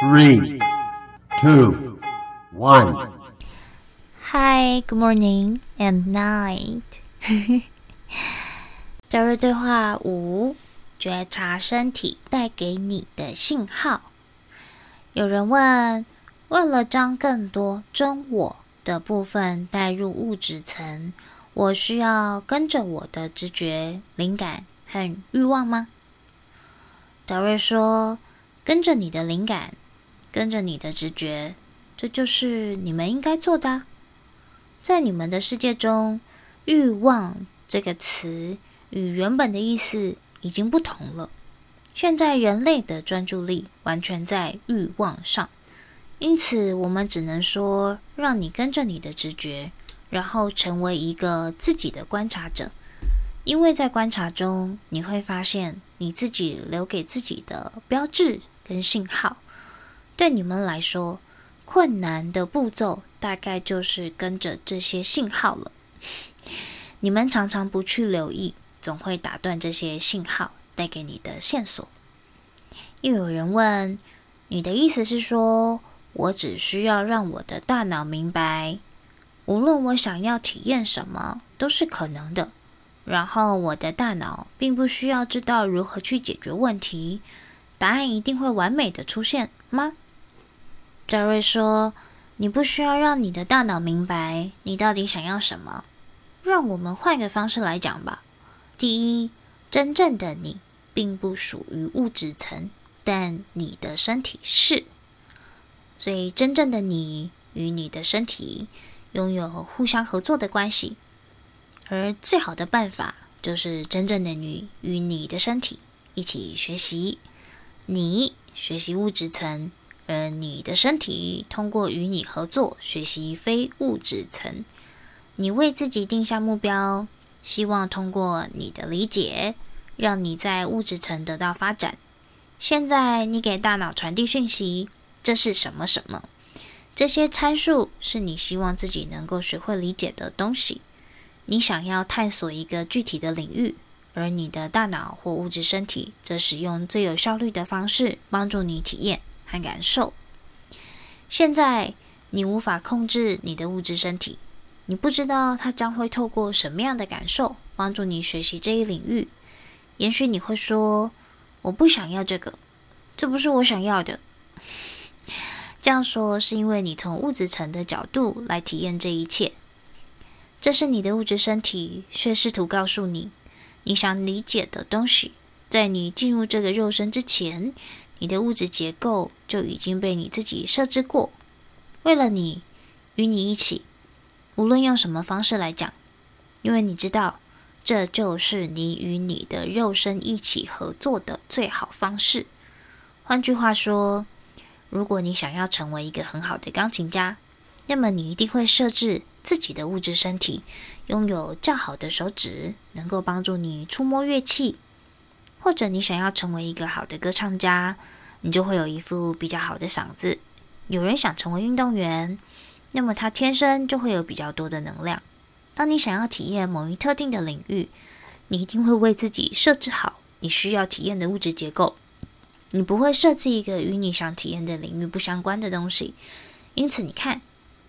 Three, two, one. Hi, good morning and night. 朝日对话五：觉察身体带给你的信号。有人问：为了将更多真我的部分带入物质层，我需要跟着我的直觉、灵感和欲望吗？德瑞说：跟着你的灵感，跟着你的直觉，这就是你们应该做的。在你们的世界中，“欲望”这个词与原本的意思已经不同了。现在人类的专注力完全在欲望上，因此我们只能说，让你跟着你的直觉，然后成为一个自己的观察者。因为在观察中，你会发现你自己留给自己的标志跟信号。对你们来说，困难的步骤大概就是跟着这些信号了。你们常常不去留意，总会打断这些信号带给你的线索。又有人问：“你的意思是说，我只需要让我的大脑明白，无论我想要体验什么都是可能的，然后我的大脑并不需要知道如何去解决问题，答案一定会完美的出现吗？”扎瑞说：“你不需要让你的大脑明白你到底想要什么。让我们换个方式来讲吧。第一，真正的你并不属于物质层，但你的身体是。所以，真正的你与你的身体拥有互相合作的关系。而最好的办法就是真正的你与你的身体一起学习。你学习物质层。”而你的身体通过与你合作学习非物质层，你为自己定下目标，希望通过你的理解，让你在物质层得到发展。现在你给大脑传递讯息，这是什么什么？这些参数是你希望自己能够学会理解的东西。你想要探索一个具体的领域，而你的大脑或物质身体则使用最有效率的方式帮助你体验。和感受。现在你无法控制你的物质身体，你不知道它将会透过什么样的感受帮助你学习这一领域。也许你会说：“我不想要这个，这不是我想要的。”这样说是因为你从物质层的角度来体验这一切。这是你的物质身体却试图告诉你，你想理解的东西，在你进入这个肉身之前。你的物质结构就已经被你自己设置过，为了你，与你一起，无论用什么方式来讲，因为你知道，这就是你与你的肉身一起合作的最好方式。换句话说，如果你想要成为一个很好的钢琴家，那么你一定会设置自己的物质身体，拥有较好的手指，能够帮助你触摸乐器。或者你想要成为一个好的歌唱家，你就会有一副比较好的嗓子。有人想成为运动员，那么他天生就会有比较多的能量。当你想要体验某一特定的领域，你一定会为自己设置好你需要体验的物质结构。你不会设置一个与你想体验的领域不相关的东西。因此，你看，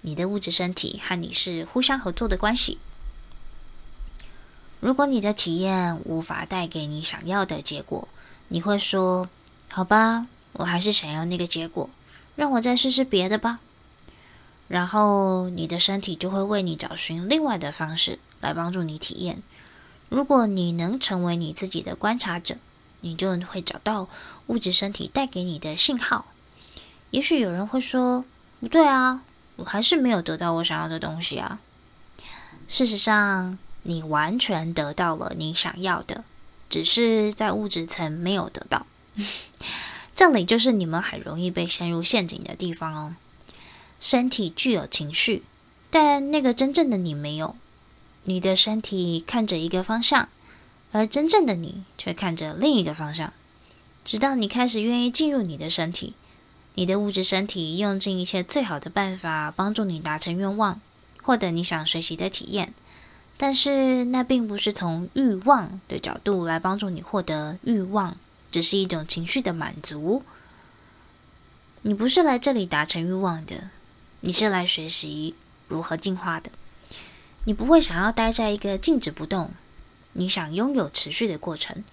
你的物质身体和你是互相合作的关系。如果你的体验无法带给你想要的结果，你会说：“好吧，我还是想要那个结果，让我再试试别的吧。”然后你的身体就会为你找寻另外的方式来帮助你体验。如果你能成为你自己的观察者，你就会找到物质身体带给你的信号。也许有人会说：“不对啊，我还是没有得到我想要的东西啊。”事实上，你完全得到了你想要的，只是在物质层没有得到。这里就是你们很容易被陷入陷阱的地方哦。身体具有情绪，但那个真正的你没有。你的身体看着一个方向，而真正的你却看着另一个方向。直到你开始愿意进入你的身体，你的物质身体用尽一切最好的办法帮助你达成愿望，获得你想学习的体验。但是那并不是从欲望的角度来帮助你获得欲望，只是一种情绪的满足。你不是来这里达成欲望的，你是来学习如何进化的。你不会想要待在一个静止不动，你想拥有持续的过程。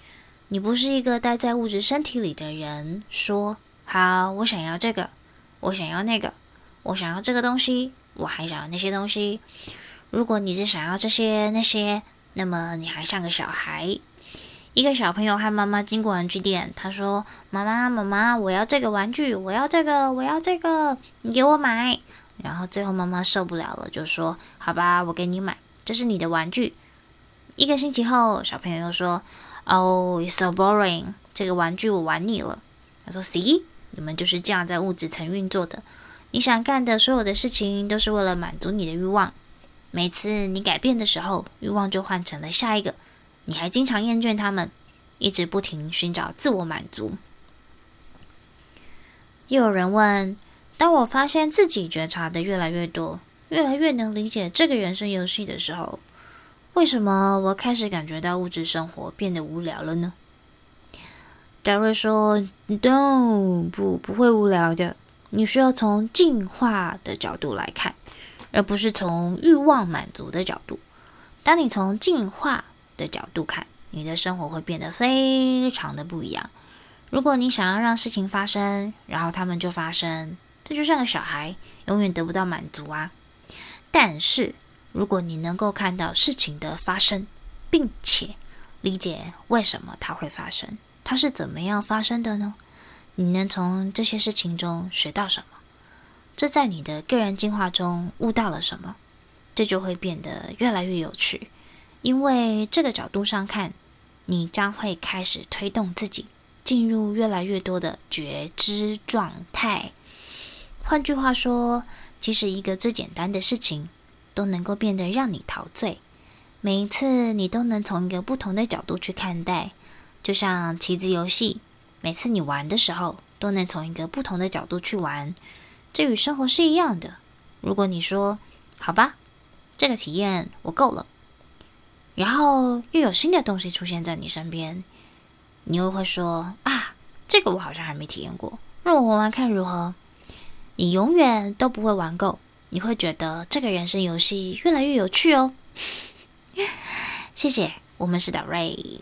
你不是一个待在物质身体里的人，说好，我想要这个，我想要那个，我想要这个东西，我还想要那些东西。如果你是想要这些那些，那么你还像个小孩。一个小朋友和妈妈经过玩具店，他说：“妈妈，妈妈，我要这个玩具，我要这个，我要这个，你给我买。”然后最后妈妈受不了了，就说：“好吧，我给你买，这是你的玩具。”一个星期后，小朋友又说：“Oh, it's so boring，这个玩具我玩腻了。”他说：“See，你们就是这样在物质层运作的。你想干的所有的事情，都是为了满足你的欲望。每次你改变的时候，欲望就换成了下一个。”你还经常厌倦他们，一直不停寻找自我满足。又有人问：当我发现自己觉察的越来越多，越来越能理解这个人生游戏的时候，为什么我开始感觉到物质生活变得无聊了呢？戴瑞说：“No，不，不会无聊的。你需要从进化的角度来看，而不是从欲望满足的角度。当你从进化，”的角度看，你的生活会变得非常的不一样。如果你想要让事情发生，然后他们就发生，这就像个小孩，永远得不到满足啊。但是，如果你能够看到事情的发生，并且理解为什么它会发生，它是怎么样发生的呢？你能从这些事情中学到什么？这在你的个人进化中悟到了什么？这就会变得越来越有趣。因为这个角度上看，你将会开始推动自己进入越来越多的觉知状态。换句话说，其实一个最简单的事情都能够变得让你陶醉。每一次你都能从一个不同的角度去看待，就像棋子游戏，每次你玩的时候都能从一个不同的角度去玩。这与生活是一样的。如果你说“好吧，这个体验我够了”。然后又有新的东西出现在你身边，你又会说啊，这个我好像还没体验过，让我玩玩看如何？你永远都不会玩够，你会觉得这个人生游戏越来越有趣哦。谢谢，我们是导瑞。